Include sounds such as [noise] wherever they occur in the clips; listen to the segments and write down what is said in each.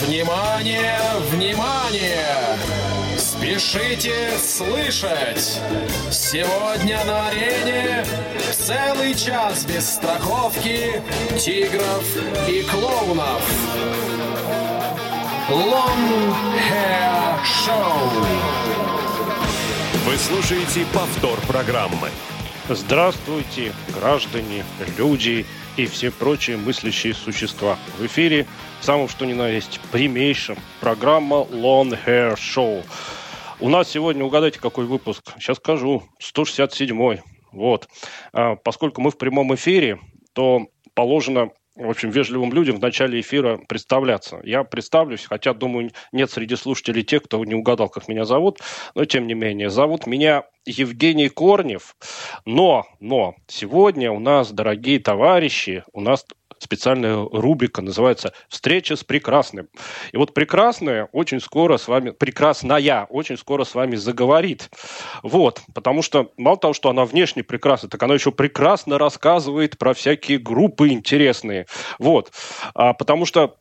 Внимание, внимание! Спешите слышать! Сегодня на арене целый час без страховки тигров и клоунов. Long Hair Show. Вы слушаете повтор программы. Здравствуйте, граждане, люди и все прочие мыслящие существа. В эфире самым что ни на есть прямейшим программа Long Hair Show. У нас сегодня, угадайте, какой выпуск? Сейчас скажу, 167-й. Вот. А, поскольку мы в прямом эфире, то положено в общем, вежливым людям в начале эфира представляться. Я представлюсь, хотя, думаю, нет среди слушателей тех, кто не угадал, как меня зовут, но тем не менее. Зовут меня Евгений Корнев, но, но сегодня у нас, дорогие товарищи, у нас специальная рубрика, называется «Встреча с прекрасным». И вот прекрасная очень скоро с вами, прекрасная очень скоро с вами заговорит. Вот, потому что мало того, что она внешне прекрасна, так она еще прекрасно рассказывает про всякие группы интересные. Вот, а, потому что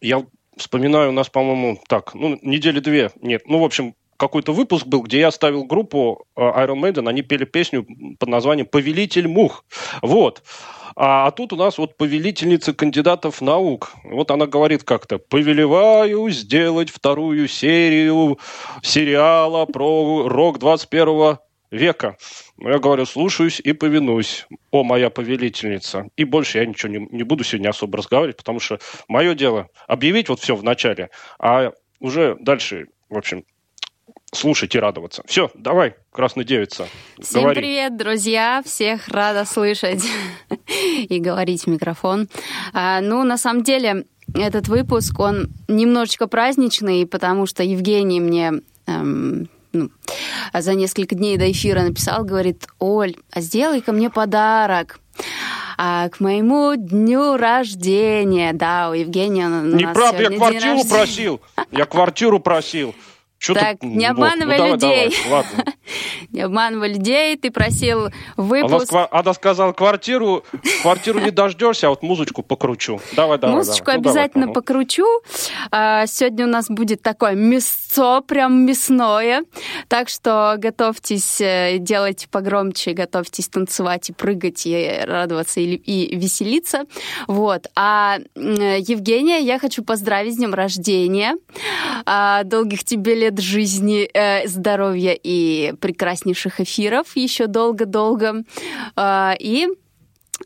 я вспоминаю, у нас, по-моему, так, ну, недели две, нет, ну, в общем, какой-то выпуск был, где я ставил группу а, Iron Maiden, они пели песню под названием «Повелитель мух». Вот. А, а тут у нас вот повелительница кандидатов наук. Вот она говорит как-то, повелеваю сделать вторую серию сериала про рок 21 века. Я говорю, слушаюсь и повинуюсь, о моя повелительница. И больше я ничего не, не буду сегодня особо разговаривать, потому что мое дело объявить вот все в начале, а уже дальше, в общем, слушать и радоваться. Все, давай, красная девица. Всем говори. привет, друзья! Всех рада слышать [laughs] и говорить в микрофон. А, ну, на самом деле, этот выпуск, он немножечко праздничный, потому что Евгений мне эм, ну, за несколько дней до эфира написал, говорит, Оль, а сделай-ка мне подарок. А к моему дню рождения, да, у Евгения у нас Неправда, я квартиру просил. Я квартиру просил. Что Так, ты- не вот, обманывай ну, давай, людей. давай, ладно. [laughs] Не обманывай людей, ты просил Она, выпуск. ска- она сказала, квартиру, квартиру не дождешься, а вот музычку покручу. Давай, давай. Музычку давай. Ну, давай, обязательно ага. покручу. А, Сегодня у нас будет такое мясцо, прям мясное. Так что готовьтесь, э, делайте погромче, готовьтесь танцевать и прыгать, и радоваться, и, и веселиться. Вот. А м, Евгения, я хочу поздравить с днем рождения. А, Долгих тебе лет жизни, э, здоровья и прекраснейших эфиров еще долго-долго. А, И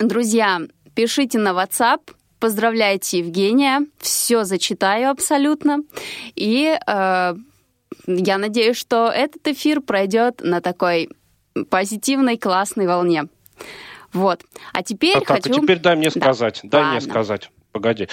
Друзья, пишите на WhatsApp, поздравляйте Евгения, все зачитаю абсолютно. И э, я надеюсь, что этот эфир пройдет на такой позитивной, классной волне. Вот. А теперь Так, так, хочу... а теперь дай мне Да. сказать. Дай мне Ладно. сказать. Погоди.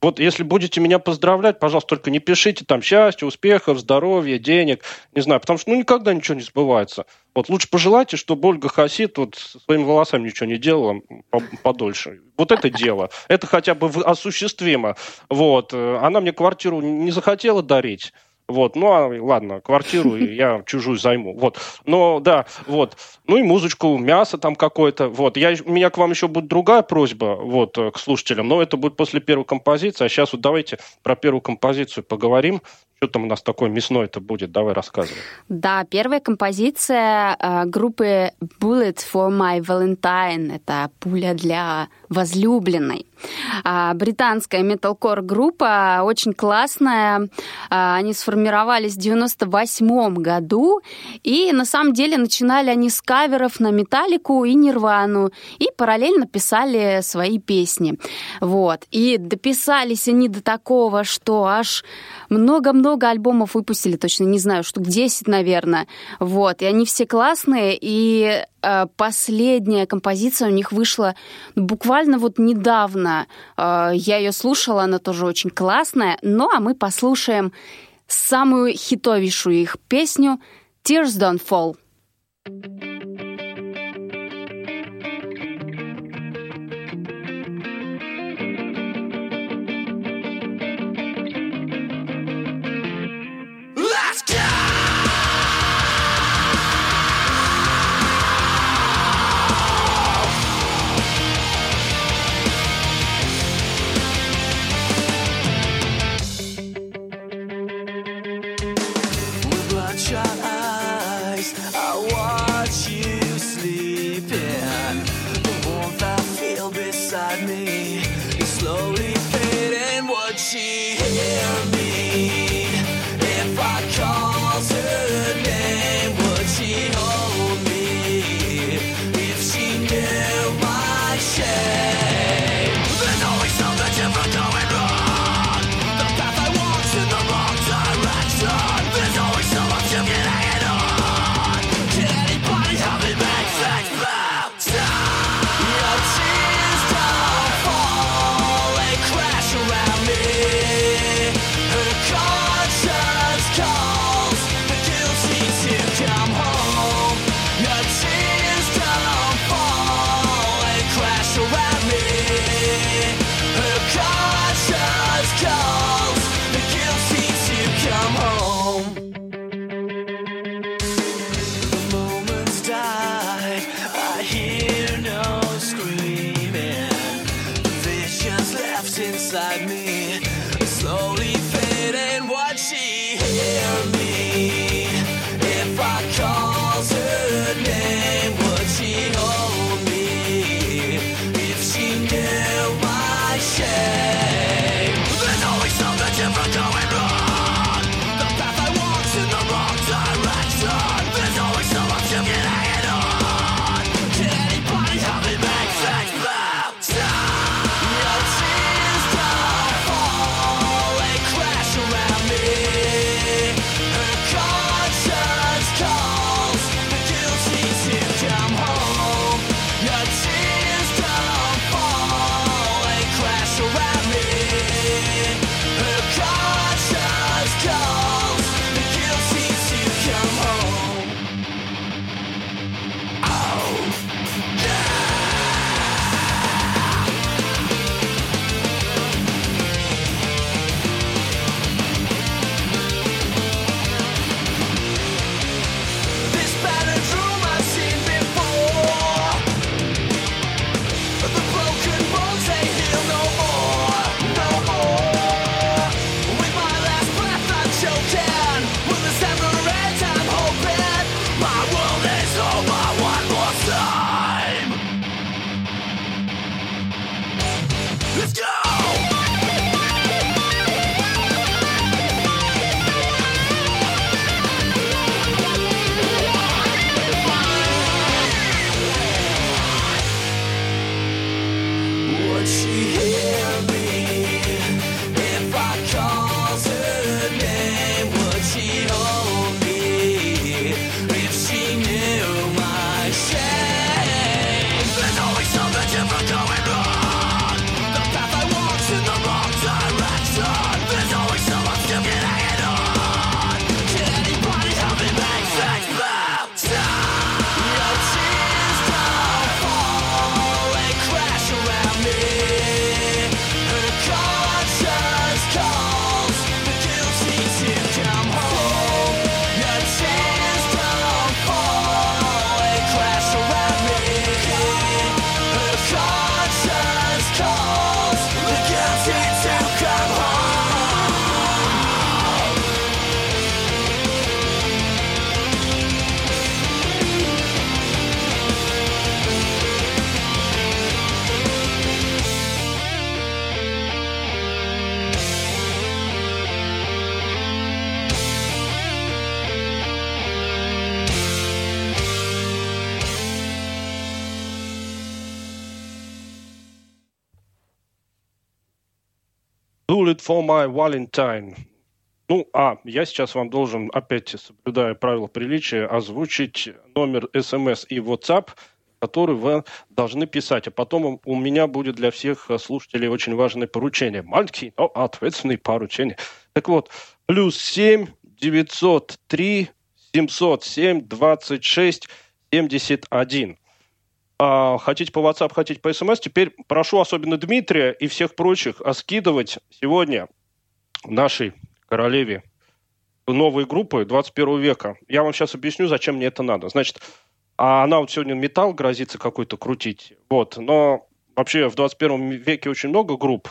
Вот если будете меня поздравлять, пожалуйста, только не пишите там счастья, успехов, здоровья, денег, не знаю, потому что ну никогда ничего не сбывается. Вот лучше пожелайте, чтобы Ольга Хасид вот со своими волосами ничего не делала по- подольше. Вот это дело. Это хотя бы осуществимо. Вот. Э, Она мне квартиру не захотела дарить. Вот, ну, а, ладно, квартиру я [laughs] чужую займу. Вот, но, да, вот. Ну и музычку, мясо там какое-то. Вот, я, у меня к вам еще будет другая просьба, вот, э, к слушателям, но это будет после первой композиции. А сейчас вот давайте про первую композицию поговорим. Что там у нас такое мясное-то будет? Давай рассказывай. Да, первая композиция э, группы Bullet for My Valentine. Это пуля для возлюбленной. А, британская металкор группа, очень классная. А, они сформировались в 98 году. И на самом деле начинали они с каверов на Металлику и Нирвану. И параллельно писали свои песни. Вот. И дописались они до такого, что аж много-много альбомов выпустили, точно не знаю, штук 10, наверное. Вот. И они все классные. И э, последняя композиция у них вышла буквально вот недавно. Э, я ее слушала, она тоже очень классная. Ну, а мы послушаем самую хитовейшую их песню «Tears Don't Fall». Bullet for my Valentine. Ну, а я сейчас вам должен, опять соблюдая правила приличия, озвучить номер смс и WhatsApp, который вы должны писать. А потом у меня будет для всех слушателей очень важное поручение. Маленький, но ответственный поручение. Так вот, плюс 7 903 707 26 71. А, хотите по WhatsApp, хотите по SMS, теперь прошу особенно Дмитрия и всех прочих скидывать сегодня нашей королеве новые группы 21 века. Я вам сейчас объясню, зачем мне это надо. Значит, а она вот сегодня металл грозится какой-то крутить. Вот. Но вообще в 21 веке очень много групп.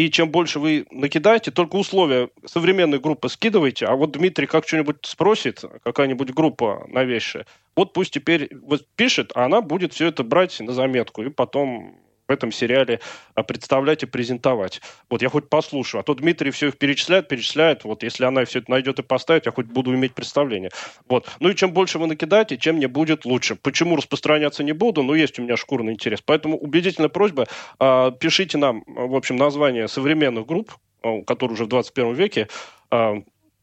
И чем больше вы накидаете, только условия современной группы скидывайте. А вот Дмитрий как что-нибудь спросит, какая-нибудь группа новейшая, вот пусть теперь вот пишет, а она будет все это брать на заметку и потом в этом сериале а, представлять и презентовать. Вот я хоть послушаю. А то Дмитрий все их перечисляет, перечисляет. Вот если она все это найдет и поставит, я хоть буду иметь представление. Вот. Ну и чем больше вы накидаете, тем мне будет лучше. Почему распространяться не буду? Ну, есть у меня шкурный интерес. Поэтому убедительная просьба, э, пишите нам, в общем, название современных групп, э, которые уже в 21 веке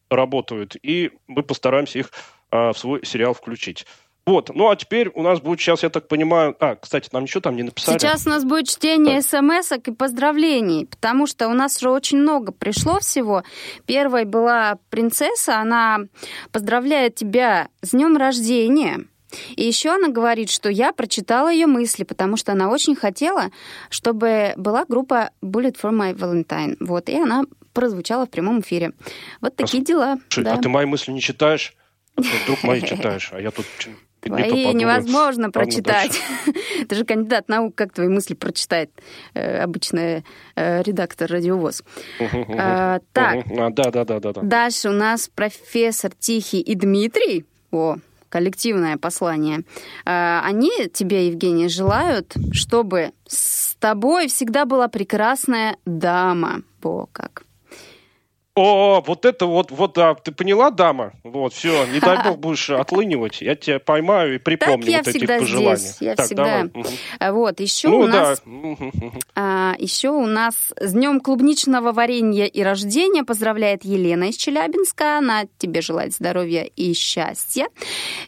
работают, и мы постараемся их в свой сериал включить. Вот, ну а теперь у нас будет сейчас, я так понимаю... А, кстати, нам ничего там не написали? Сейчас у нас будет чтение смс и поздравлений, потому что у нас уже очень много пришло всего. Первой была принцесса, она поздравляет тебя с днем рождения. И еще она говорит, что я прочитала ее мысли, потому что она очень хотела, чтобы была группа Bullet for My Valentine. Вот, и она прозвучала в прямом эфире. Вот такие а, дела. Слушай, да. А ты мои мысли не читаешь? Вдруг мои [laughs] читаешь, а я тут Твои невозможно прочитать. [laughs] Ты же кандидат наук, как твои мысли прочитает э, обычный э, редактор радиовоз. А, так, да, да, да, да. Дальше у нас профессор Тихий и Дмитрий. О, коллективное послание. А, они тебе, Евгений, желают, чтобы с тобой всегда была прекрасная дама. О, как. О, вот это вот, вот, да, ты поняла, дама? Вот, все, не дай бог будешь [laughs] отлынивать, я тебя поймаю и припомню так я вот всегда эти пожелания. Здесь, я так, всегда. Давай. Вот, еще ну, у нас, да. а, еще у нас с днем клубничного варенья и рождения поздравляет Елена из Челябинска. Она тебе желает здоровья и счастья,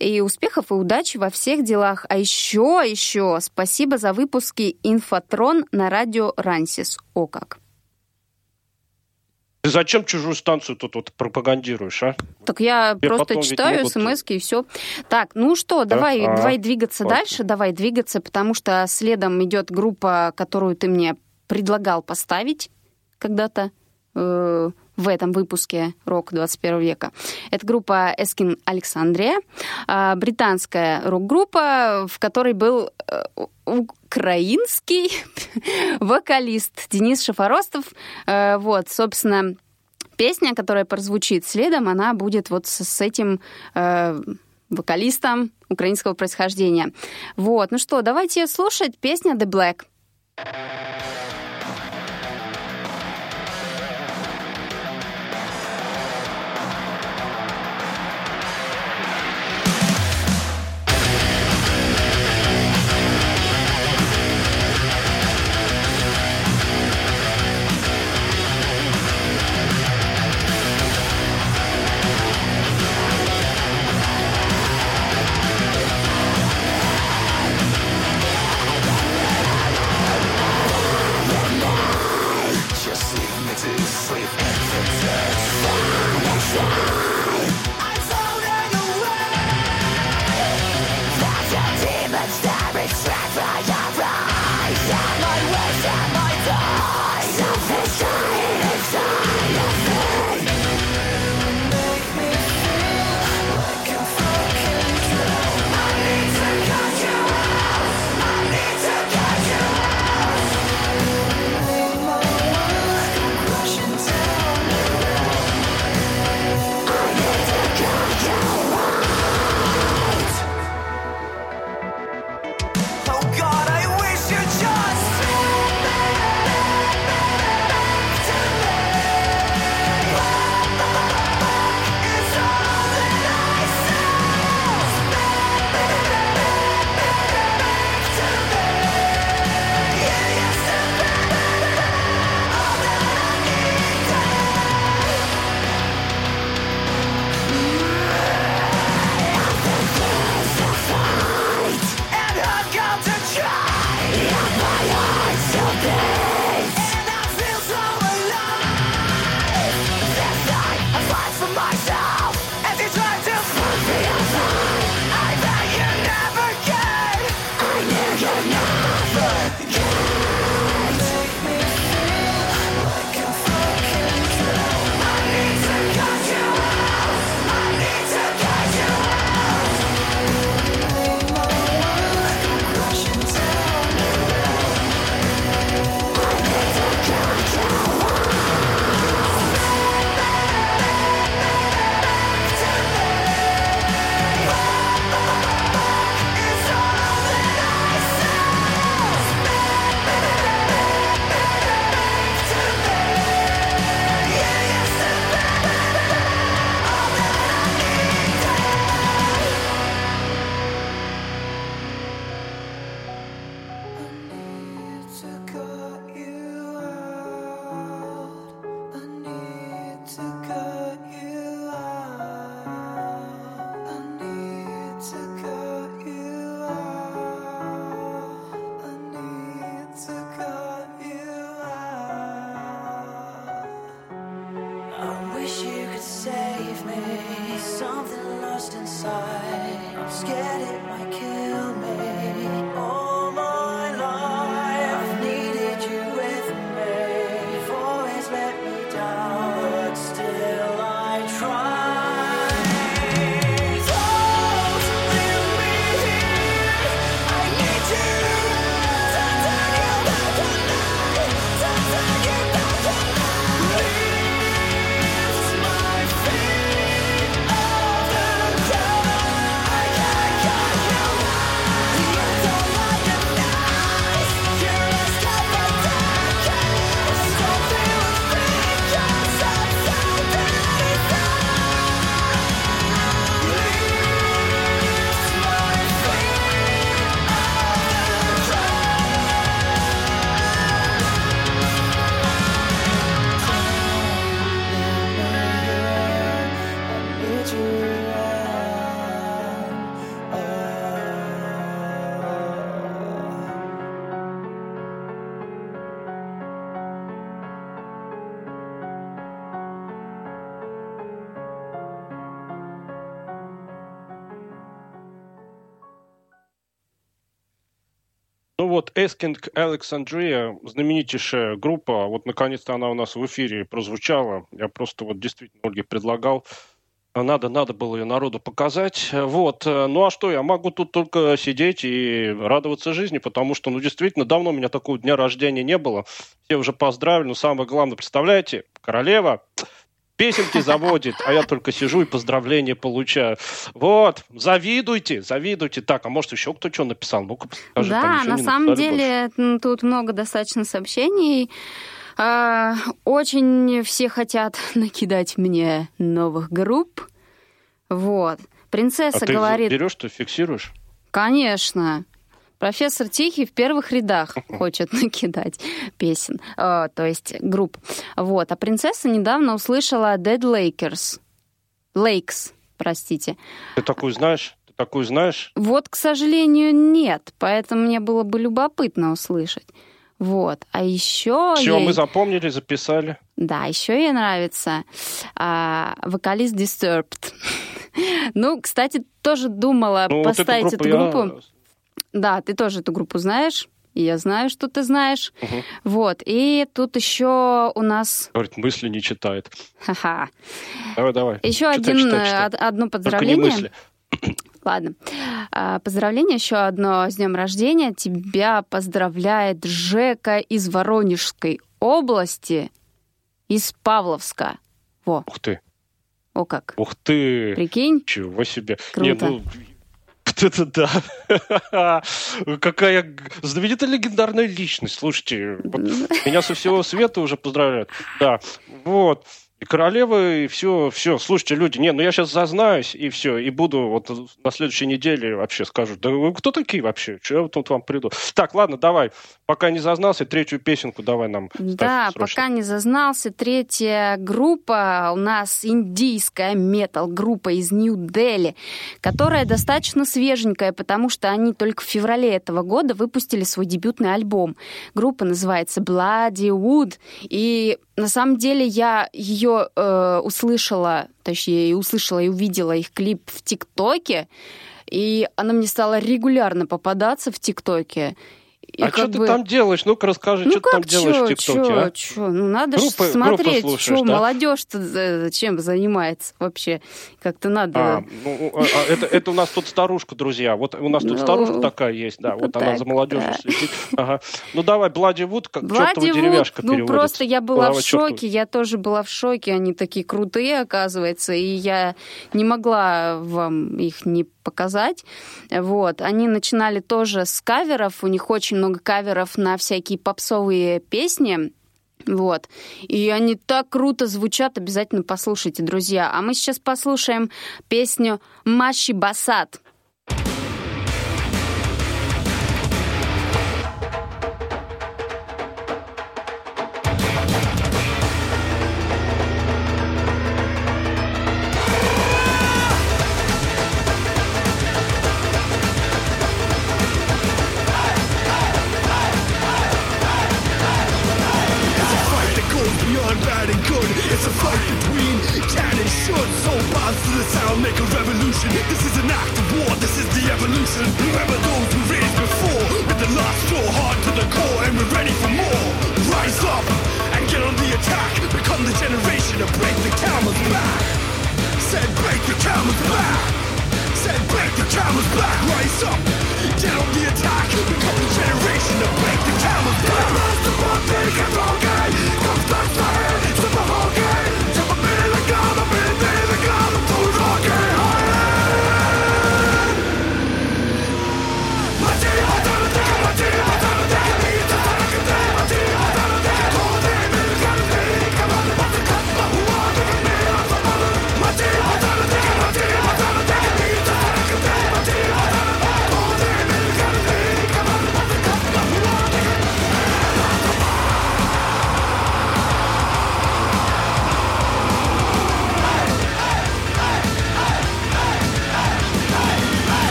и успехов и удачи во всех делах. А еще, еще спасибо за выпуски «Инфотрон» на радио «Рансис». О как! Ты зачем чужую станцию тут вот пропагандируешь, а? Так я Тебе просто читаю смс и все. Так, ну что, да? давай, а, давай двигаться классно. дальше, давай двигаться, потому что следом идет группа, которую ты мне предлагал поставить когда-то э, в этом выпуске «Рок 21 века». Это группа Эскин Александрия, э, британская рок-группа, в которой был э, украинский [laughs] вокалист Денис Шафоростов. Э, вот, собственно, песня, которая прозвучит следом, она будет вот с, этим э, вокалистом украинского происхождения. Вот, ну что, давайте слушать песня The Black. Вот, Asking Alexandria, знаменитейшая группа, вот наконец-то она у нас в эфире прозвучала. Я просто вот действительно Ольге предлагал. Надо, надо было ее народу показать. Вот. Ну а что, я могу тут только сидеть и радоваться жизни, потому что, ну, действительно, давно у меня такого дня рождения не было. Все уже поздравили, но самое главное, представляете, королева песенки заводит, а я только сижу и поздравления получаю. Вот, завидуйте, завидуйте. Так, а может еще кто что написал? Ну-ка, скажи, Да, на самом деле больше. тут много достаточно сообщений. А, очень все хотят [laughs] накидать мне новых групп. Вот. Принцесса а говорит... ты берешь, ты фиксируешь? Конечно. Профессор Тихий в первых рядах [laughs] хочет накидать песен, э, то есть групп. Вот. А принцесса недавно услышала Dead Lakers. Lakes, простите. Ты такую знаешь? Ты такую знаешь? Вот, к сожалению, нет. Поэтому мне было бы любопытно услышать. Вот. А еще... Все, ей... мы запомнили, записали. Да, еще ей нравится а, вокалист Disturbed. [laughs] ну, кстати, тоже думала ну, поставить вот эту группу. Эту группу. Да, ты тоже эту группу знаешь. И я знаю, что ты знаешь. Угу. Вот. И тут еще у нас... Говорит, мысли не читает. Ха-ха. Давай, давай. Еще читай, один, читай, читай. одно поздравление. [coughs] Ладно. А, поздравление еще одно с днем рождения. Тебя поздравляет Жека из Воронежской области, из Павловска. Во. Ух ты. О как. Ух ты. Прикинь? Чего себе. Круто. Не, ну, вот это да. [laughs] Какая знаменитая легендарная личность. Слушайте, вот меня со всего света уже поздравляют. Да, вот и королева, и все, все. Слушайте, люди, не, ну я сейчас зазнаюсь, и все, и буду вот на следующей неделе вообще скажу, да вы кто такие вообще? Что я тут вам приду? Так, ладно, давай, пока не зазнался, третью песенку давай нам. Да, пока не зазнался, третья группа у нас индийская метал-группа из Нью-Дели, которая достаточно свеженькая, потому что они только в феврале этого года выпустили свой дебютный альбом. Группа называется Bloody Wood, и на самом деле я ее э, услышала, точнее, услышала и увидела их клип в ТикТоке, и она мне стала регулярно попадаться в ТикТоке. А что бы... ты там делаешь? Ну-ка расскажи, ну, что ты там чё, делаешь в ТикТоке, а? Чё? Ну надо группы, же смотреть, что да? молодежь-то чем занимается вообще. Как-то надо... А, ну, а, а, это, это у нас тут старушка, друзья. Вот у нас тут ну, старушка такая есть, да. Вот так, она за молодежью да. следит. Ага. Ну давай, Блади Вуд, как чертова деревяшка Ну переводится. просто я была Голова в шоке, чертова. я тоже была в шоке. Они такие крутые, оказывается, и я не могла вам их не показать. Вот. Они начинали тоже с каверов, у них очень много каверов на всякие попсовые песни. Вот. И они так круто звучат, обязательно послушайте, друзья. А мы сейчас послушаем песню «Маши Басат».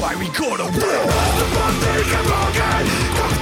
Why we go to war. The come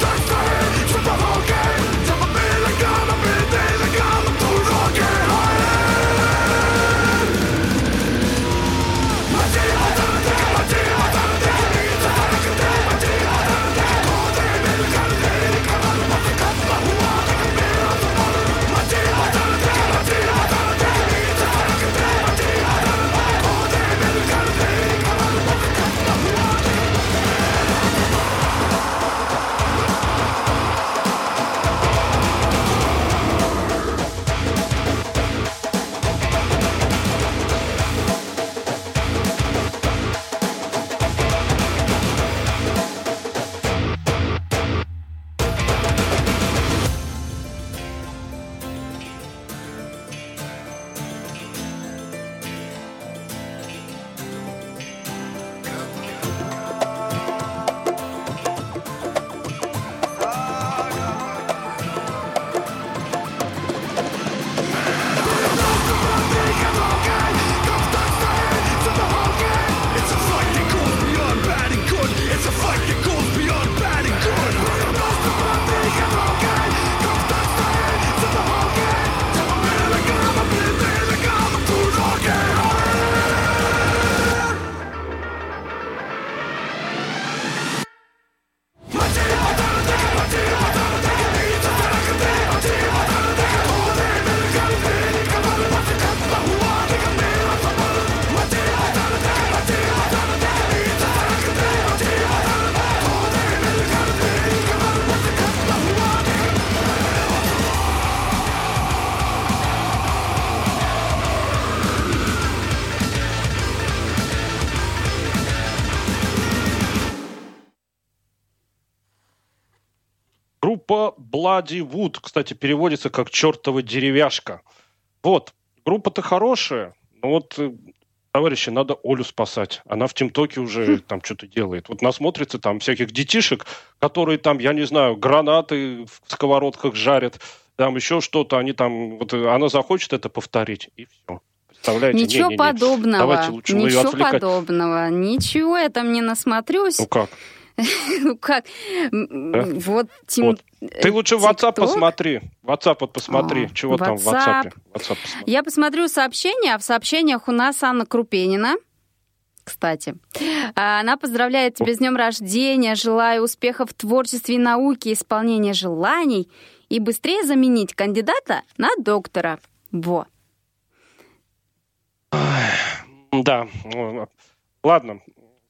Группа Bloody Wood, кстати, переводится как «чертова деревяшка». Вот, группа-то хорошая, но вот, э, товарищи, надо Олю спасать. Она в ТимТоке уже там что-то делает. Вот насмотрится там всяких детишек, которые там, я не знаю, гранаты в сковородках жарят, там еще что-то, они там, вот э, она захочет это повторить, и все. Представляете? Ничего Не-не-не. подобного. Давайте лучше мы ее Ничего отвлекать. подобного. Ничего я там не насмотрюсь. Ну как? [laughs] Ну как? Вот, Тим... Вот. Ты лучше в WhatsApp посмотри. WhatsApp вот посмотри. А, Чего там в WhatsApp. Я посмотрю сообщения, а в сообщениях у нас Анна Крупенина. Кстати, А, она поздравляет тебя с днем рождения, желаю успехов в творчестве и науке, исполнения желаний и быстрее заменить кандидата на доктора. Во. Да. Ладно.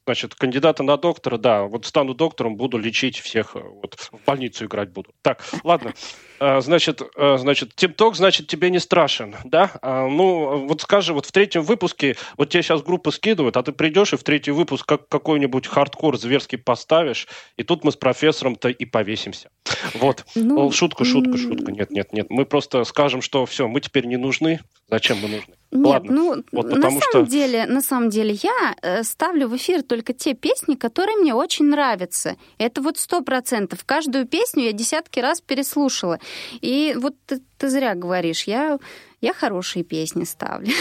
Значит, кандидата на доктора, да, вот стану доктором, буду лечить всех, э, вот в больницу играть буду. Так, ладно. Э, Значит, э, значит, TikTok, значит, тебе не страшен, да? А, Ну, вот скажи, вот в третьем выпуске, вот тебе сейчас группа скидывают, а ты придешь и в третий выпуск как какой-нибудь хардкор зверский поставишь, и тут мы с профессором-то и повесимся. Вот. Ну, шутка, шутка, шутка. Нет, нет, нет. Мы просто скажем, что все, мы теперь не нужны. Зачем мы нужны? Нет, Ладно. ну Вот на самом что- деле, на самом деле я э, ставлю в эфир только те песни, которые мне очень нравятся. Это вот сто процентов. Каждую песню я десятки раз переслушала. И вот ты, ты зря говоришь, я я хорошие песни ставлю.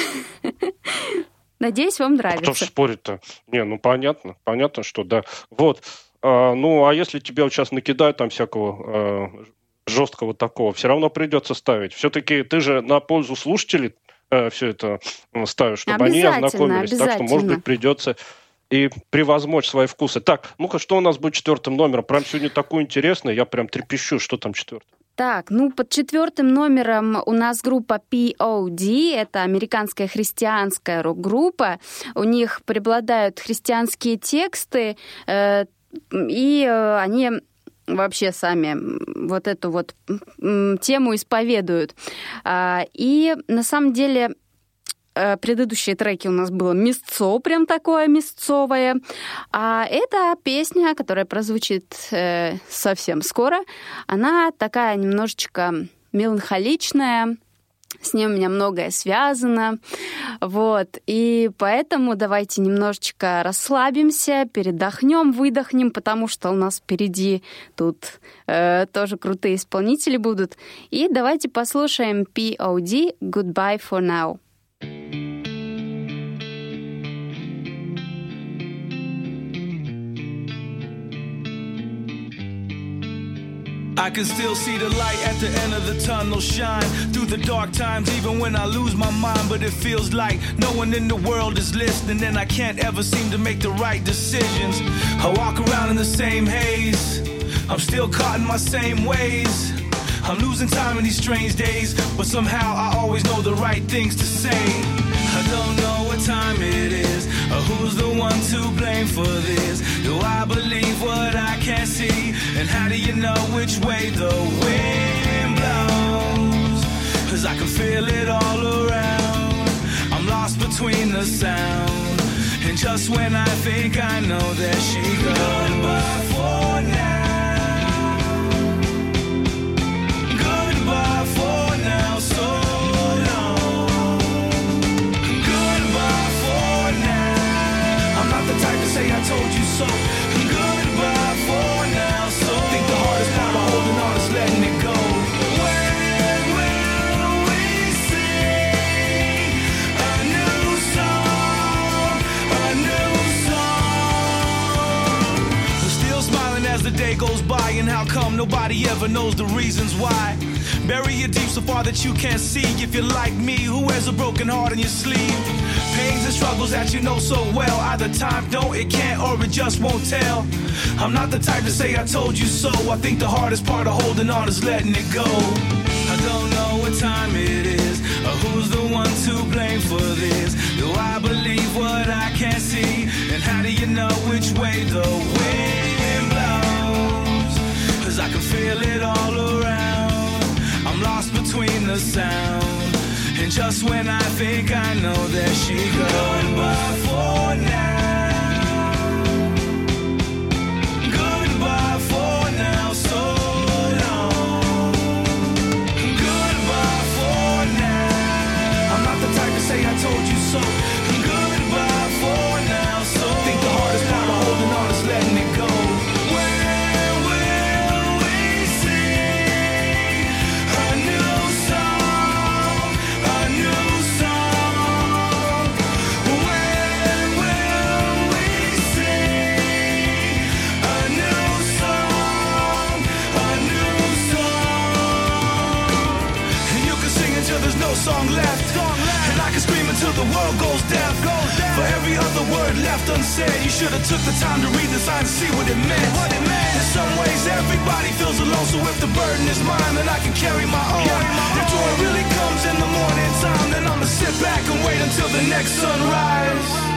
[laughs] Надеюсь, вам Кто нравится. спорит-то? Не, ну понятно, понятно, что да. Вот. А, ну, а если тебе вот сейчас накидают там всякого э, жесткого такого, все равно придется ставить. Все-таки ты же на пользу слушателей все это э, ставишь, чтобы они ознакомились. Так что, может быть, придется и превозмочь свои вкусы. Так, ну-ка, что у нас будет четвертым номером? Прям сегодня такое интересное, я прям трепещу, что там четвертое. Так, ну под четвертым номером у нас группа POD, это американская христианская рок-группа. У них преобладают христианские тексты, э, и э, они вообще сами вот эту вот тему исповедуют. А, И на самом деле предыдущие треки у нас было мясцо, прям такое мясцовое. А эта песня, которая прозвучит э, совсем скоро, она такая немножечко меланхоличная, с ней у меня многое связано, вот, и поэтому давайте немножечко расслабимся, передохнем, выдохнем, потому что у нас впереди тут э, тоже крутые исполнители будут. И давайте послушаем P.O.D. «Goodbye for now». I can still see the light at the end of the tunnel shine through the dark times, even when I lose my mind. But it feels like no one in the world is listening, and I can't ever seem to make the right decisions. I walk around in the same haze, I'm still caught in my same ways. I'm losing time in these strange days, but somehow I always know the right things to say. I don't know what time it is, or who's the one to blame for this. Do I believe what I can't see? And how do you know which way the wind blows? Cause I can feel it all around. I'm lost between the sound. And just when I think I know, there she goes. Goodbye for now. So. Goodbye for now, so think the hardest part of holding on is letting it go. The day goes by, and how come nobody ever knows the reasons why? Bury it deep so far that you can't see. If you're like me, who wears a broken heart in your sleeve? Pains and struggles that you know so well. Either time don't, it can't, or it just won't tell. I'm not the type to say I told you so. I think the hardest part of holding on is letting it go. I don't know what time it is, or who's the one to blame for this. Do I believe what I can't see? And how do you know which way the wind blows? Cause I can feel it all around. I'm lost between the sound. And just when I think I know, there she goes. For now. Unsaid, you should have took the time to read the sign to see what it meant. What it meant. In some ways, everybody feels alone. So if the burden is mine, then I can carry my own. If joy really comes in the morning time, then I'ma sit back and wait until the next sunrise.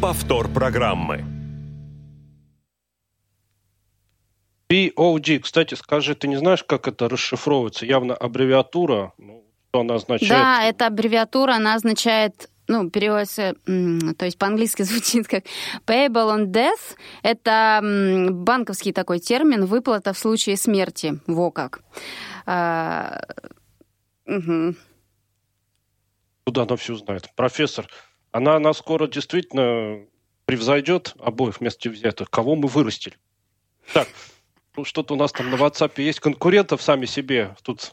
Повтор программы. POD, кстати, скажи, ты не знаешь, как это расшифровывается? Явно аббревиатура, ну, что она означает? Да, эта аббревиатура, она означает ну, переводится, то есть по-английски [laughs] звучит как payable on death. Это банковский такой термин, выплата в случае смерти. Во как. А, угу. Куда она все знает? Профессор, она, она скоро действительно превзойдет обоих вместе взятых. Кого мы вырастили? Так, ну, что-то у нас там на WhatsApp есть конкурентов сами себе. Тут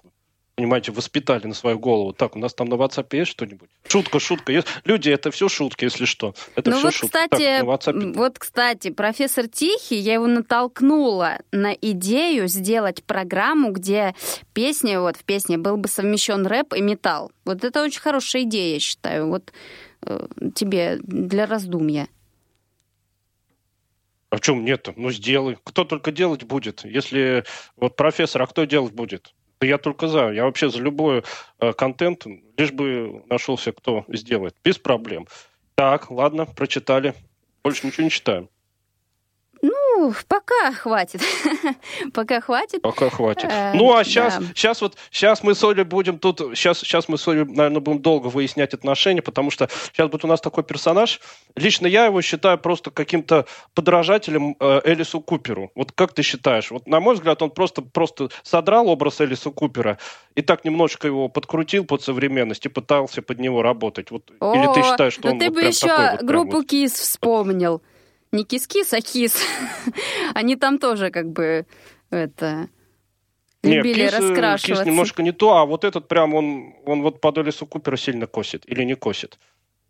понимаете, воспитали на свою голову. Так, у нас там на WhatsApp есть что-нибудь? Шутка, шутка. Люди, это все шутки, если что. Это ну все вот, шутки. Кстати, так, WhatsApp... вот, кстати, профессор Тихий, я его натолкнула на идею сделать программу, где песня, вот в песне был бы совмещен рэп и металл. Вот это очень хорошая идея, я считаю. Вот тебе для раздумья. А чем нет? Ну, сделай. Кто только делать будет? Если вот профессор, а кто делать будет? Я только за. Я вообще за любой э, контент, лишь бы нашелся, кто сделает. Без проблем. Так, ладно, прочитали. Больше ничего не читаем. Ну, пока хватит. [laughs] пока хватит. Пока хватит. Э, ну, а сейчас, да. сейчас вот, сейчас мы с Олей будем тут, сейчас, сейчас мы с Олей, наверное, будем долго выяснять отношения, потому что сейчас будет у нас такой персонаж. Лично я его считаю просто каким-то подражателем э, Элису Куперу. Вот как ты считаешь? Вот, на мой взгляд, он просто, просто содрал образ Элиса Купера и так немножко его подкрутил под современность и пытался под него работать. Вот, О, или ты считаешь, что ну он ты вот бы еще такой вот группу вот... Кис вспомнил не кис-кис, а кис. [laughs] Они там тоже как бы это любили Нет, кис, раскрашиваться. Кис немножко не то, а вот этот прям он, он вот под Элису Купера сильно косит или не косит.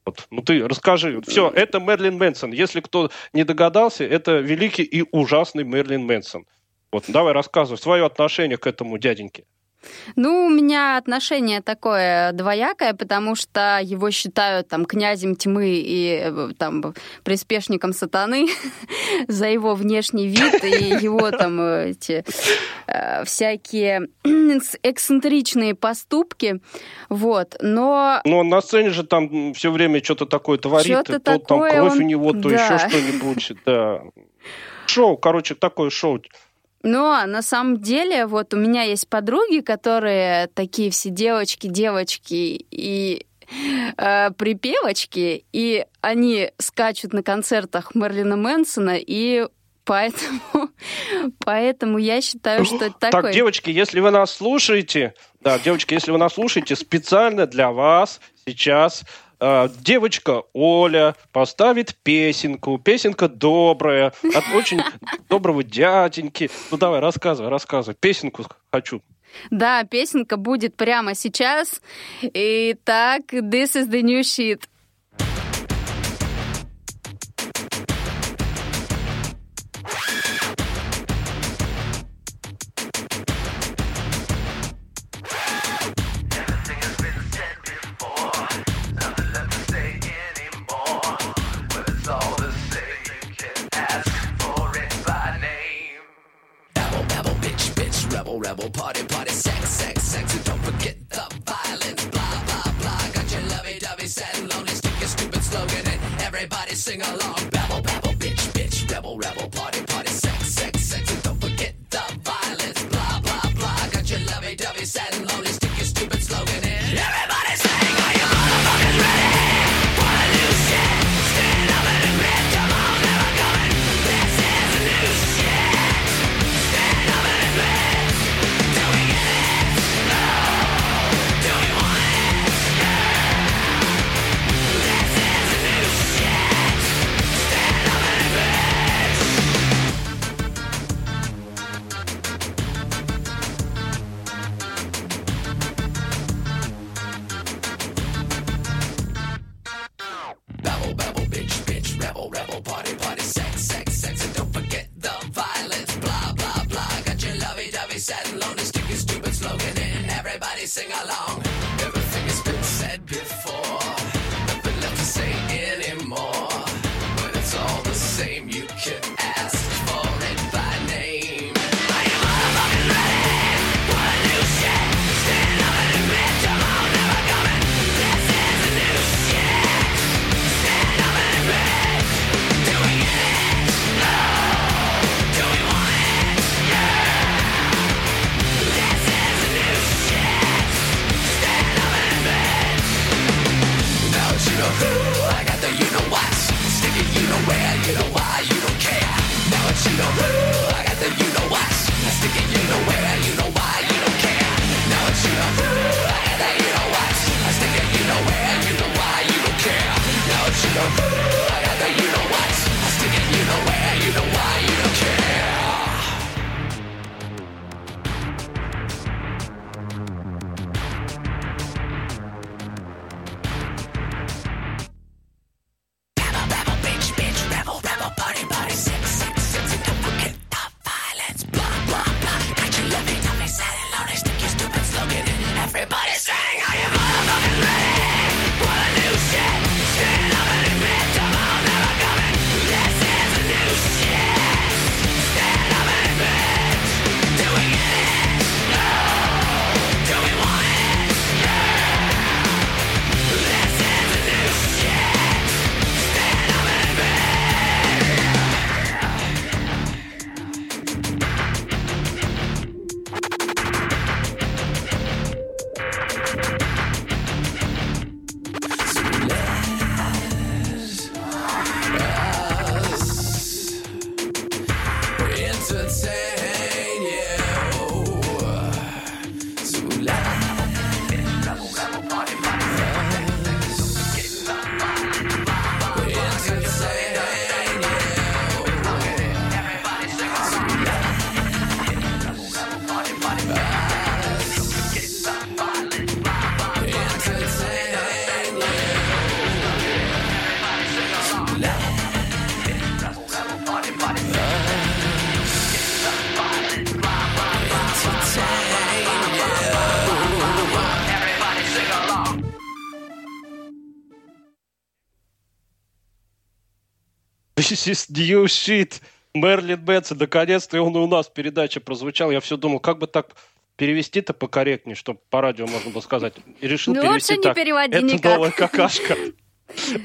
Вот. Ну ты расскажи. Все, это Мерлин Мэнсон. Если кто не догадался, это великий и ужасный Мерлин Мэнсон. Вот, давай рассказывай свое отношение к этому дяденьке. Ну, у меня отношение такое двоякое, потому что его считают там князем тьмы и э, там приспешником сатаны [laughs] за его внешний вид и его там эти э, всякие [clears throat] эксцентричные поступки, вот. Но. Но на сцене же там все время что-то такое творит, что-то то такое там кровь он... у него, то да. еще что-нибудь, да. Шоу, короче, такое шоу. Но на самом деле, вот у меня есть подруги, которые такие все девочки, девочки и э, припевочки, и они скачут на концертах Мерлина Мэнсона, и поэтому, [laughs] поэтому я считаю, что это такой... Так, девочки, если вы нас слушаете, да, девочки, если вы нас слушаете, специально для вас сейчас э, девочка Оля поставит песенку. Песенка добрая, от очень [laughs] доброго дяденьки. Ну давай, рассказывай, рассказывай. Песенку хочу. Да, песенка будет прямо сейчас. Итак, this is the new shit. Everybody sing along. Babble, babble, bitch, bitch, rebel, rebel, This is new shit. Мерлин Мэнсон, наконец-то он у нас в передаче прозвучал. Я все думал, как бы так перевести-то покорректнее, чтобы по радио можно было сказать. И решил Ну, перевести лучше не так. переводи Это никак. новая какашка.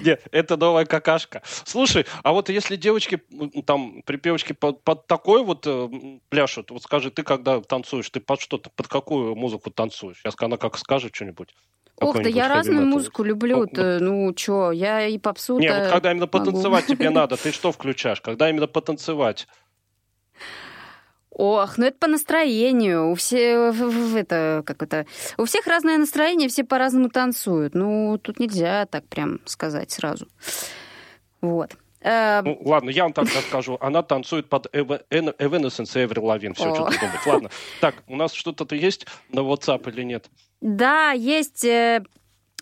Нет, это новая какашка. Слушай, а вот если девочки там припевочки под, под такой вот э, пляшут, вот скажи, ты когда танцуешь, ты под что-то, под какую музыку танцуешь? Сейчас она как скажет что-нибудь. Ох, да я разную музыку люблю. Ну, Ну, чё, я и попсу Не, вот когда именно могу. потанцевать тебе [laughs] надо, ты что включаешь? Когда именно потанцевать? Ох, ну это по настроению. У все в- в- это как это. У всех разное настроение, все по-разному танцуют. Ну тут нельзя так прям сказать сразу. Вот. Э, Ну, ладно, я вам так расскажу. Она танцует под Evanescence и Эврил Лавин. Все, что думать. Ладно. Так, у нас что-то есть на WhatsApp или нет? Да, есть. э,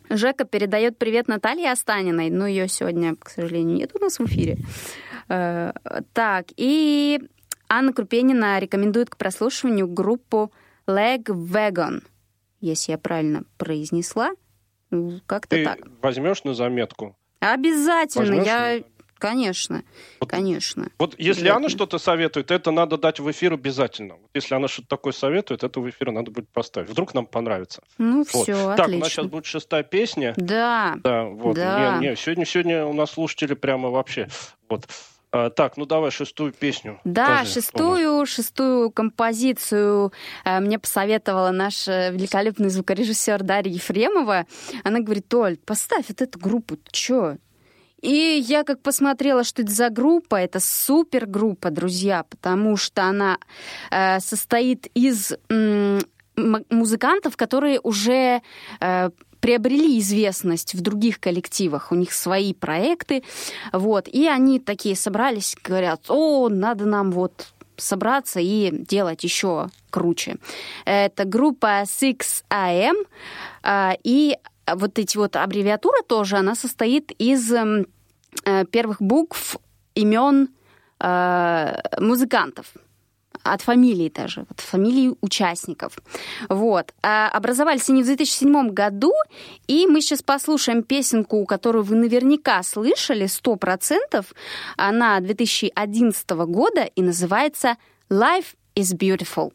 Жека передает привет Наталье Останиной, но ее сегодня, к сожалению, нет у нас в эфире. Э, Так, и Анна Крупенина рекомендует к прослушиванию группу Leg Wagon, если я правильно произнесла. Ну, Как-то Ты так. возьмешь на заметку? Обязательно, Возьмешь я... её? Конечно, Вот- конечно. Вот если Обязательно. она что-то советует, это надо дать в эфир обязательно. Если она что-то такое советует, это в эфир надо будет поставить. Вдруг нам понравится. Ну, Вот. все, так, у нас сейчас отлично. будет шестая песня. Да, Да, вот. Да. Не, не, сегодня, сегодня у нас слушатели прямо вообще. Вот. А, так, ну давай шестую песню. Да, Скажи, шестую, шестую композицию э, мне посоветовала наш э, великолепный звукорежиссер Дарья Ефремова. Она говорит, Оль, поставь вот эту группу, ты чё? И я как посмотрела, что это за группа, это супергруппа, друзья, потому что она э, состоит из м- музыкантов, которые уже э, приобрели известность в других коллективах, у них свои проекты, вот, и они такие собрались, говорят, о, надо нам вот собраться и делать еще круче. Это группа 6AM, а, и вот эти вот аббревиатуры тоже, она состоит из эм, э, первых букв имен э, музыкантов от фамилий даже, от фамилий участников. Вот. А образовались они в 2007 году, и мы сейчас послушаем песенку, которую вы наверняка слышали, 100%. Она 2011 года и называется «Life is Beautiful».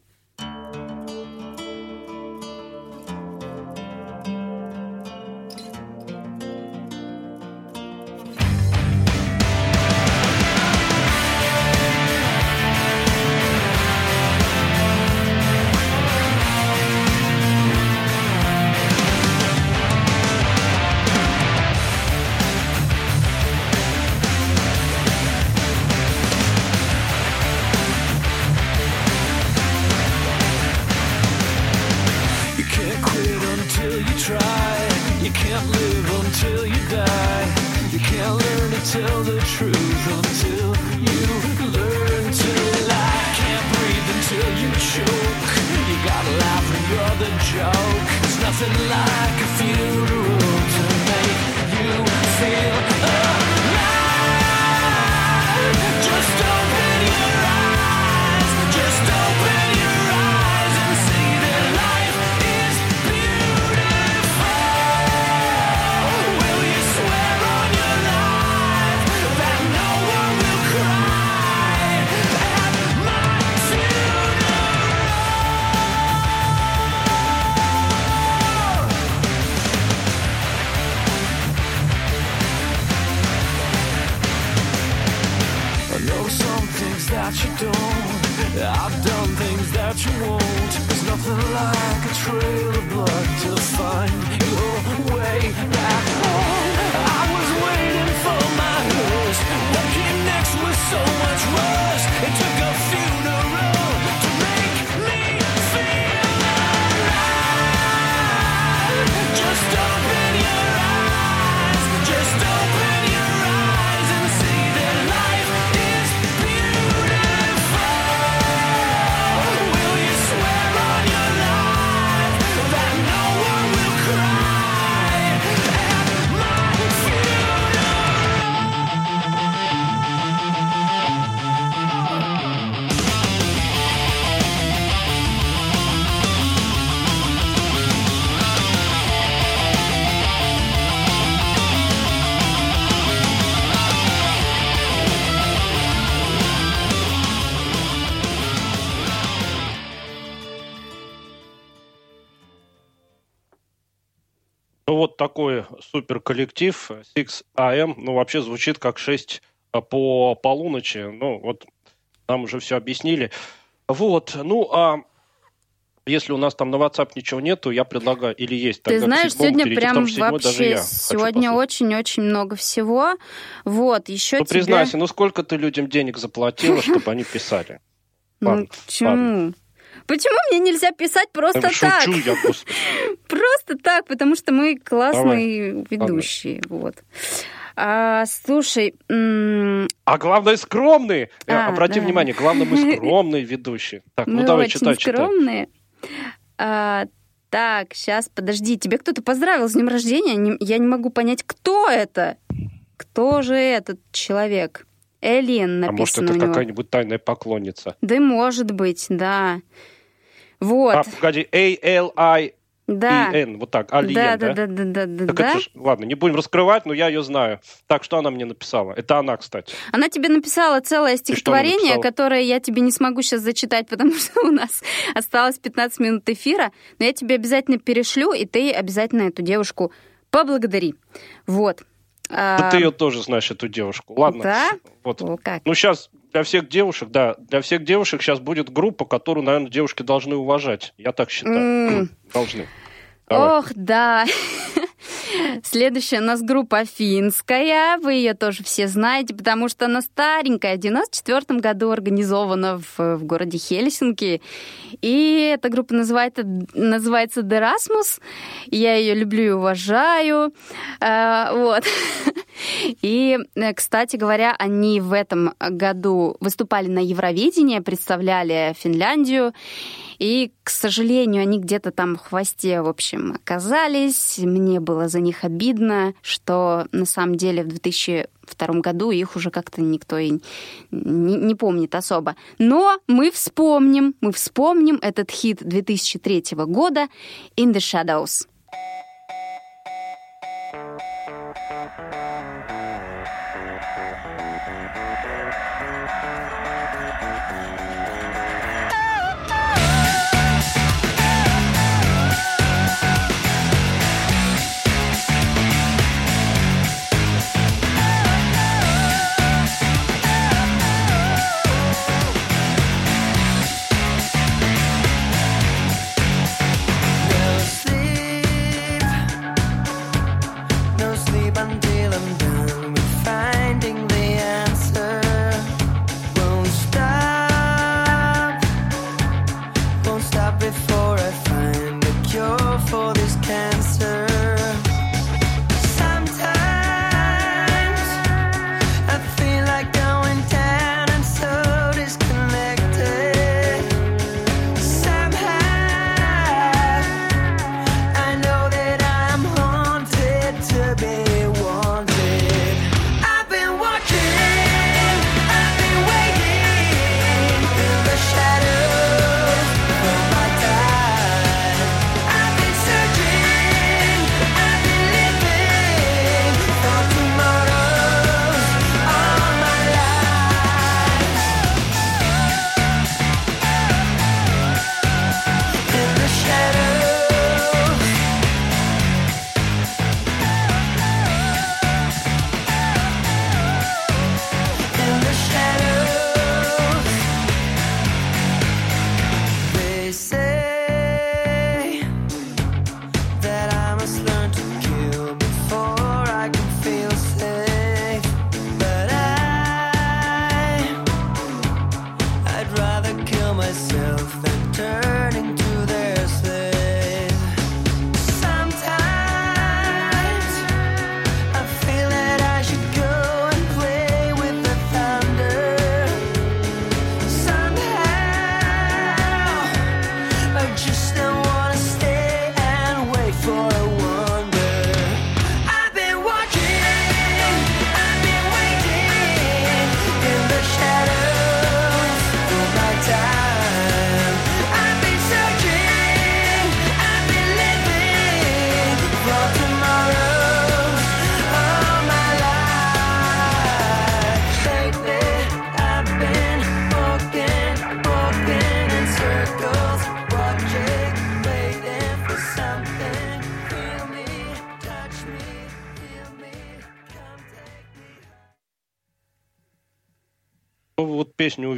Такой супер коллектив 6AM, ну, вообще звучит как 6 по полуночи. Ну, вот нам уже все объяснили. Вот, ну, а если у нас там на WhatsApp ничего нету, я предлагаю, или есть, Ты знаешь, сегодня перейти, прям седьмой вообще, сегодня очень-очень много всего. Вот, еще Ну, тебе... признайся, ну сколько ты людям денег заплатила, [laughs] чтобы они писали? Ну, почему? Почему мне нельзя писать просто ладно. так? Шучу я. [laughs] Просто так, потому что мы классные ведущие. Вот. А, слушай, А главное, скромные. Э, А, Обрати да. внимание, главное, мы [laughs] скромные ведущие. Так, ну мы давай, очень читай, читай. скромные. А, так, сейчас, подожди, тебе кто-то поздравил с днем рождения? Я не могу понять, кто это? Кто же этот человек? Элин А может, написано это какая-нибудь тайная поклонница? Да, может быть, да. Вот, А, погоди, A-L-I-E-N, да. вот так, Алиен, Да, да? да, да, да, да, Так да. это ж- ладно, не будем раскрывать, но я ее знаю. Так, что она мне написала? Это она, кстати. Она тебе написала целое стихотворение, которое я тебе не смогу сейчас зачитать, [laughs] потому что у нас осталось 15 минут эфира, но я тебе обязательно перешлю, и ты обязательно эту девушку поблагодари. Вот. Да А, ты ее тоже знаешь, эту девушку. Ладно. Да? Вот. О, как? Ну, сейчас для всех девушек, да, для всех девушек сейчас будет группа, которую, наверное, девушки должны уважать. Я так считаю. Должны. Давай. Ох, да. [laughs] Следующая у нас группа финская. Вы ее тоже все знаете, потому что она старенькая. В 94 году организована в, в городе Хельсинки. И эта группа называется, называется Derasmus. Я ее люблю и уважаю. А, вот. [laughs] И, э, кстати говоря, они в этом году выступали на Евровидении, представляли Финляндию. И, к сожалению, они где-то там в хвосте, в общем, оказались. Мне было за них обидно, что на самом деле в 2002 году их уже как-то никто и не, не помнит особо. Но мы вспомним, мы вспомним этот хит 2003 года «In the Shadows».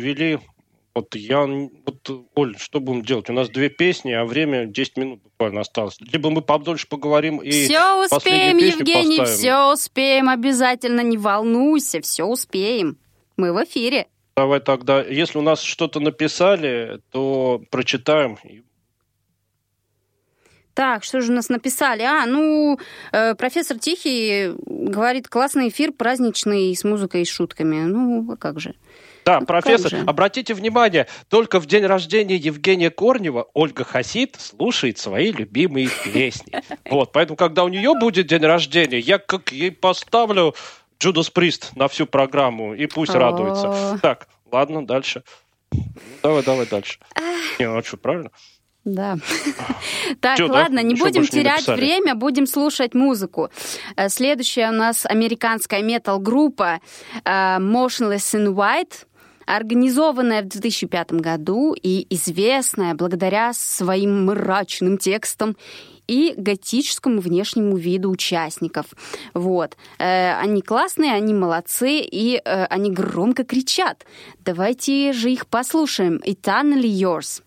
Увели. Вот я... Вот, Оль, что будем делать? У нас две песни, а время 10 минут буквально осталось. Либо мы подольше поговорим и Все успеем, Евгений, поставим. все успеем, обязательно, не волнуйся, все успеем. Мы в эфире. Давай тогда, если у нас что-то написали, то прочитаем. Так, что же у нас написали? А, ну, э, профессор Тихий говорит, классный эфир, праздничный, с музыкой и с шутками. Ну, а как же? Да, Ну, профессор, обратите внимание, только в день рождения Евгения Корнева Ольга Хасид слушает свои любимые песни. [laughs] Вот, поэтому, когда у нее будет день рождения, я как ей поставлю Джудас Прист на всю программу, и пусть радуется. Так, ладно, дальше. Давай, давай дальше. Не, ну а что, правильно? Да. [laughs] Так, ладно, не будем терять время, будем слушать музыку. Э, Следующая у нас американская метал-группа э, Motionless in White, организованная в 2005 году и известная благодаря своим мрачным текстам и готическому внешнему виду участников. Вот. Э, Они классные, они молодцы, и э, они громко кричат. Давайте же их послушаем. Eternally Yours.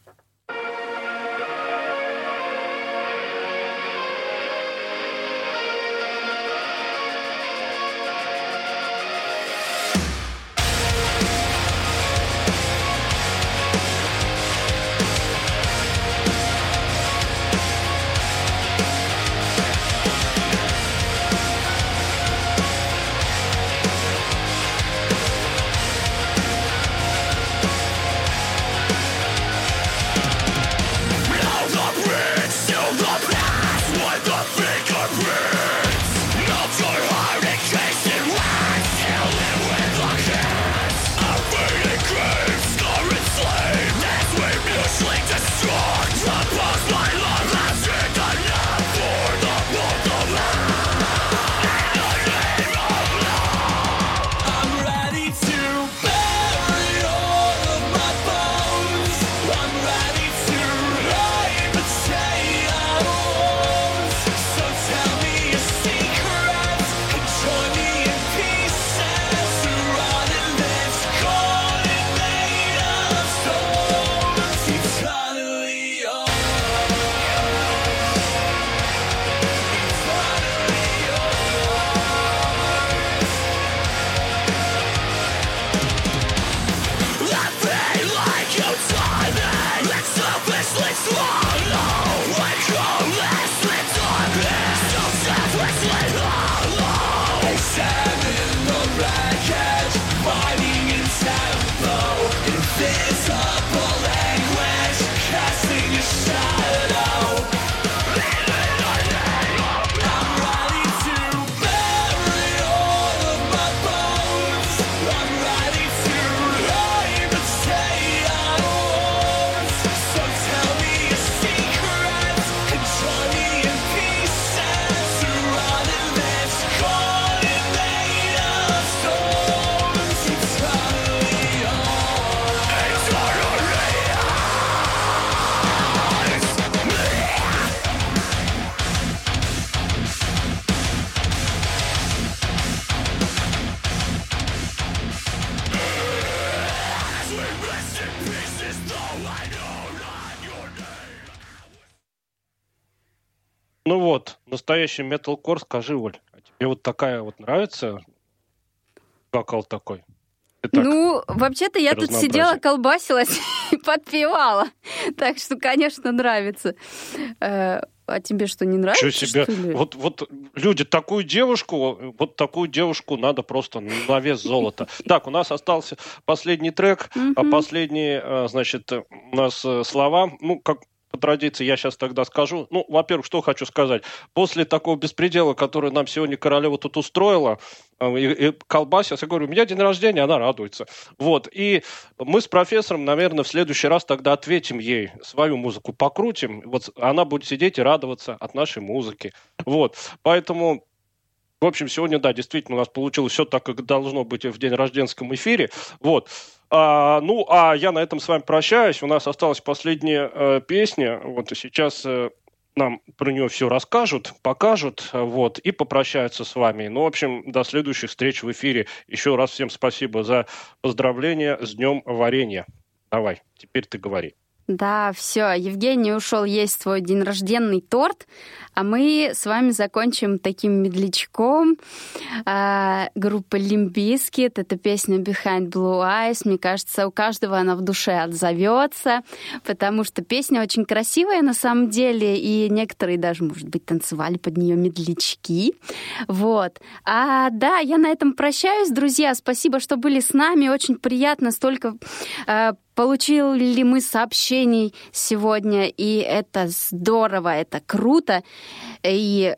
Настоящий металкор, скажи, Оль, а тебе вот такая вот нравится вокал такой? Ты так, Ну, вообще-то я тут сидела, колбасилась [laughs] и подпевала. Так что, конечно, нравится. Э, А тебе что, не нравится, Чё себе? что ли? Вот, вот люди, такую девушку, вот такую девушку надо просто на вес золота. [laughs] Так, у нас остался последний трек, а последние, э, значит, у нас э, слова. Ну, как по традиции я сейчас тогда скажу. Ну, во-первых, что хочу сказать. После такого беспредела, который нам сегодня Королева тут устроила, э, и, и колбасилась, я говорю, у меня день рождения, она радуется. Вот, и мы с профессором, наверное, в следующий раз тогда ответим ей, свою музыку покрутим, вот она будет сидеть и радоваться от нашей музыки. Вот, поэтому в общем, сегодня, да, действительно, у нас получилось все так, как должно быть в день рожденском эфире. Вот. А, ну, а я на этом с вами прощаюсь. У нас осталась последняя э, песня. Вот и сейчас э, нам про нее все расскажут, покажут, вот, и попрощаются с вами. Ну, в общем, до следующих встреч в эфире. Еще раз всем спасибо за поздравления с Днем варенья. Давай, теперь ты говори. Да, все, Евгений ушел есть свой день рожденный торт, а мы с вами закончим таким медлячком э, группы Limbiskit. Это песня Behind Blue Eyes. Мне кажется, у каждого она в душе отзовется, потому что песня очень красивая на самом деле, и некоторые даже, может быть, танцевали под нее медлячки. Вот. А да, я на этом прощаюсь, друзья. Спасибо, что были с нами. Очень приятно столько э, Получили мы сообщений сегодня, и это здорово, это круто. И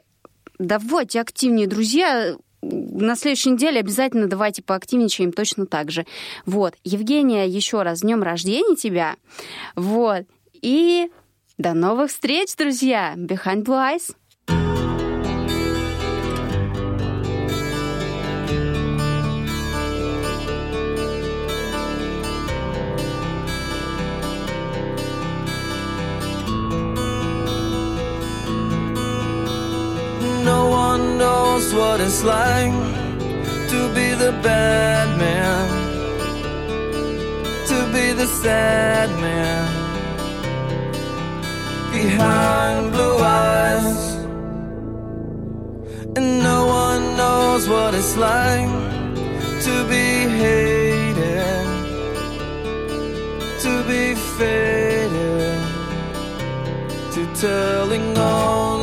давайте активнее, друзья. На следующей неделе обязательно давайте поактивничаем точно так же. Вот. Евгения, еще раз, днем рождения тебя. Вот. И до новых встреч, друзья. Behind Blue Eyes. What it's like to be the bad man, to be the sad man behind blue eyes. And no one knows what it's like to be hated, to be faded, to telling lies.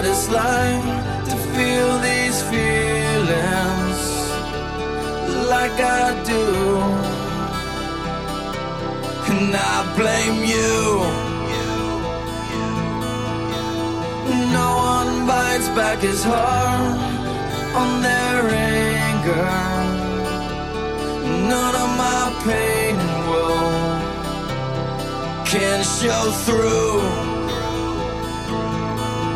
What it's like to feel these feelings like I do. And I blame you. No one bites back his heart on their anger. None of my pain and woe can show through.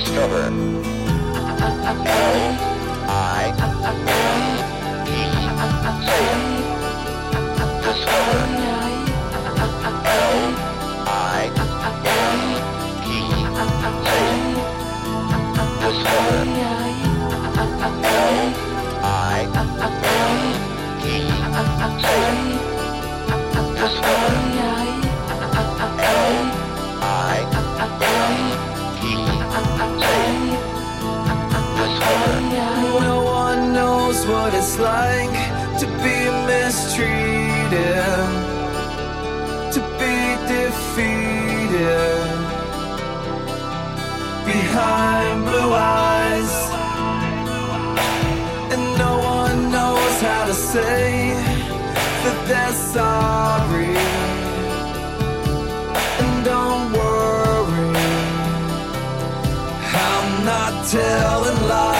Discover. L I telling lies.